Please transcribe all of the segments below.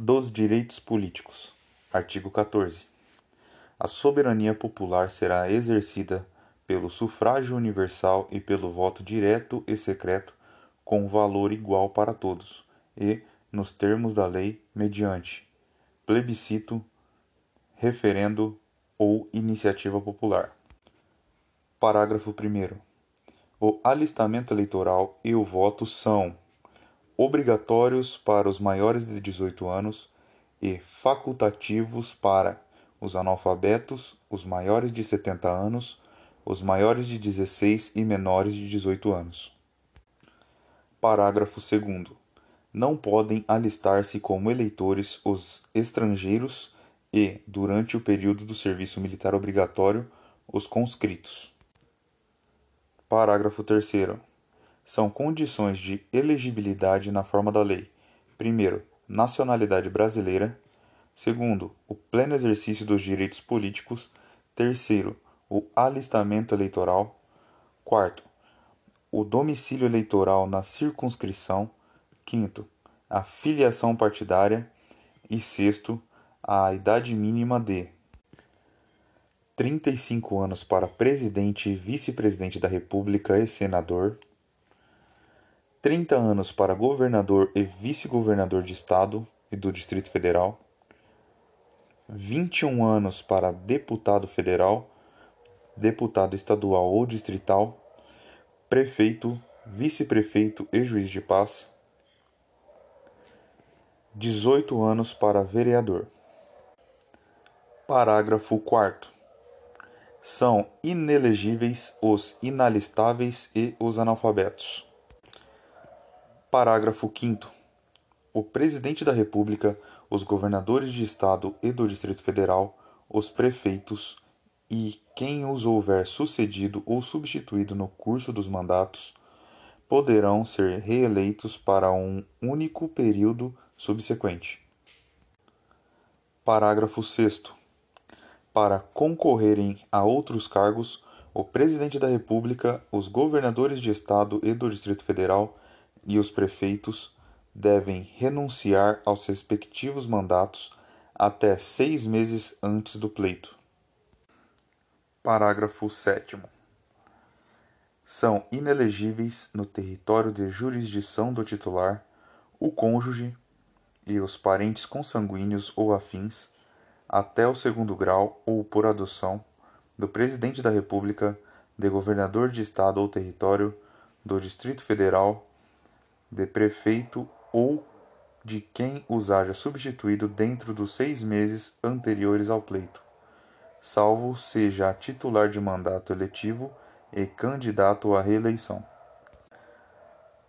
dos direitos políticos. Artigo 14. A soberania popular será exercida pelo sufrágio universal e pelo voto direto e secreto, com valor igual para todos, e, nos termos da lei, mediante plebiscito, referendo ou iniciativa popular. Parágrafo 1. O alistamento eleitoral e o voto são obrigatórios para os maiores de 18 anos e facultativos para os analfabetos, os maiores de 70 anos, os maiores de 16 e menores de 18 anos. Parágrafo 2. Não podem alistar-se como eleitores os estrangeiros e, durante o período do serviço militar obrigatório, os conscritos. Parágrafo 3 são condições de elegibilidade na forma da lei: primeiro, nacionalidade brasileira; segundo, o pleno exercício dos direitos políticos; terceiro, o alistamento eleitoral; quarto, o domicílio eleitoral na circunscrição; quinto, a filiação partidária. E sexto, a idade mínima de 35 anos para presidente vice-presidente da República e senador, 30 anos para governador e vice-governador de Estado e do Distrito Federal, 21 anos para deputado federal, deputado estadual ou distrital, prefeito, vice-prefeito e juiz de paz, 18 anos para vereador. Parágrafo 4. São inelegíveis os inalistáveis e os analfabetos. Parágrafo 5. O Presidente da República, os governadores de Estado e do Distrito Federal, os prefeitos e quem os houver sucedido ou substituído no curso dos mandatos poderão ser reeleitos para um único período subsequente. Parágrafo 6. Para concorrerem a outros cargos, o Presidente da República, os governadores de Estado e do Distrito Federal e os prefeitos devem renunciar aos respectivos mandatos até seis meses antes do pleito. Parágrafo 7. São inelegíveis no território de jurisdição do titular o cônjuge e os parentes consanguíneos ou afins, até o segundo grau ou por adoção, do Presidente da República, de governador de Estado ou território, do Distrito Federal de prefeito ou de quem os haja substituído dentro dos seis meses anteriores ao pleito, salvo seja titular de mandato eletivo e candidato à reeleição.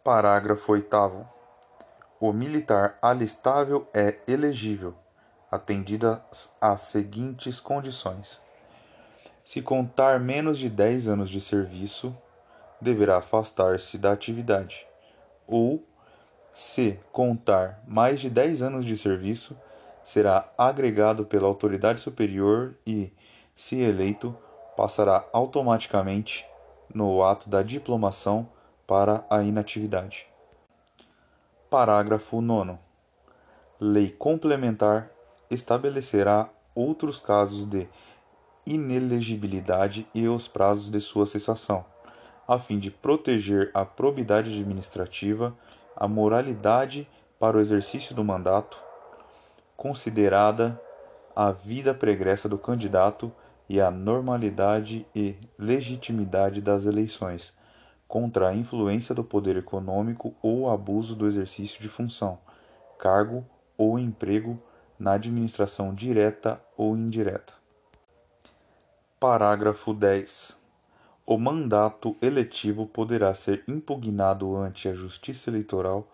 Parágrafo 8. O militar alistável é elegível, atendidas as seguintes condições: se contar menos de 10 anos de serviço, deverá afastar-se da atividade ou, se contar mais de 10 anos de serviço, será agregado pela autoridade superior e, se eleito, passará automaticamente no ato da diplomação para a inatividade. Parágrafo 9. Lei complementar estabelecerá outros casos de inelegibilidade e os prazos de sua cessação a fim de proteger a probidade administrativa, a moralidade para o exercício do mandato, considerada a vida pregressa do candidato e a normalidade e legitimidade das eleições, contra a influência do poder econômico ou abuso do exercício de função, cargo ou emprego na administração direta ou indireta. Parágrafo 10. O mandato eletivo poderá ser impugnado ante a Justiça Eleitoral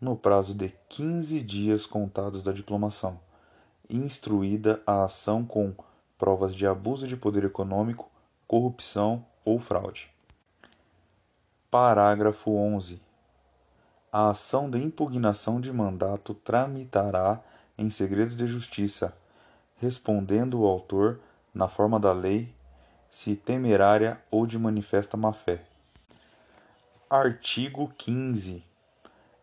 no prazo de quinze dias contados da diplomação, instruída a ação com provas de abuso de poder econômico, corrupção ou fraude. Parágrafo 11. A ação de impugnação de mandato tramitará em segredo de justiça, respondendo o autor, na forma da lei, se temerária ou de manifesta má-fé. Artigo 15.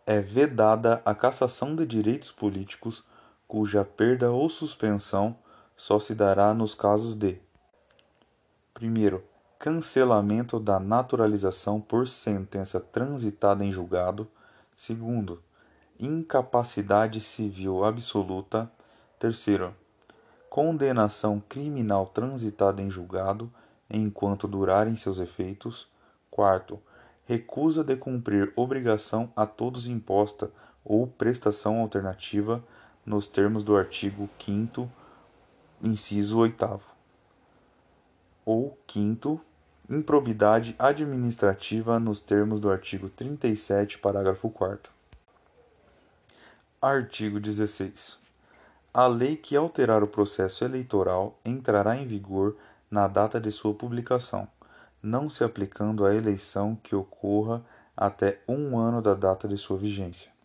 É vedada a cassação de direitos políticos cuja perda ou suspensão só se dará nos casos de: primeiro, cancelamento da naturalização por sentença transitada em julgado; segundo, incapacidade civil absoluta; terceiro, condenação criminal transitada em julgado enquanto durarem seus efeitos; quarto, recusa de cumprir obrigação a todos imposta ou prestação alternativa nos termos do artigo 5 inciso 8 ou quinto, improbidade administrativa nos termos do artigo 37, parágrafo 4 Artigo 16. A lei que alterar o processo eleitoral entrará em vigor na data de sua publicação, não se aplicando à eleição que ocorra até um ano da data de sua vigência.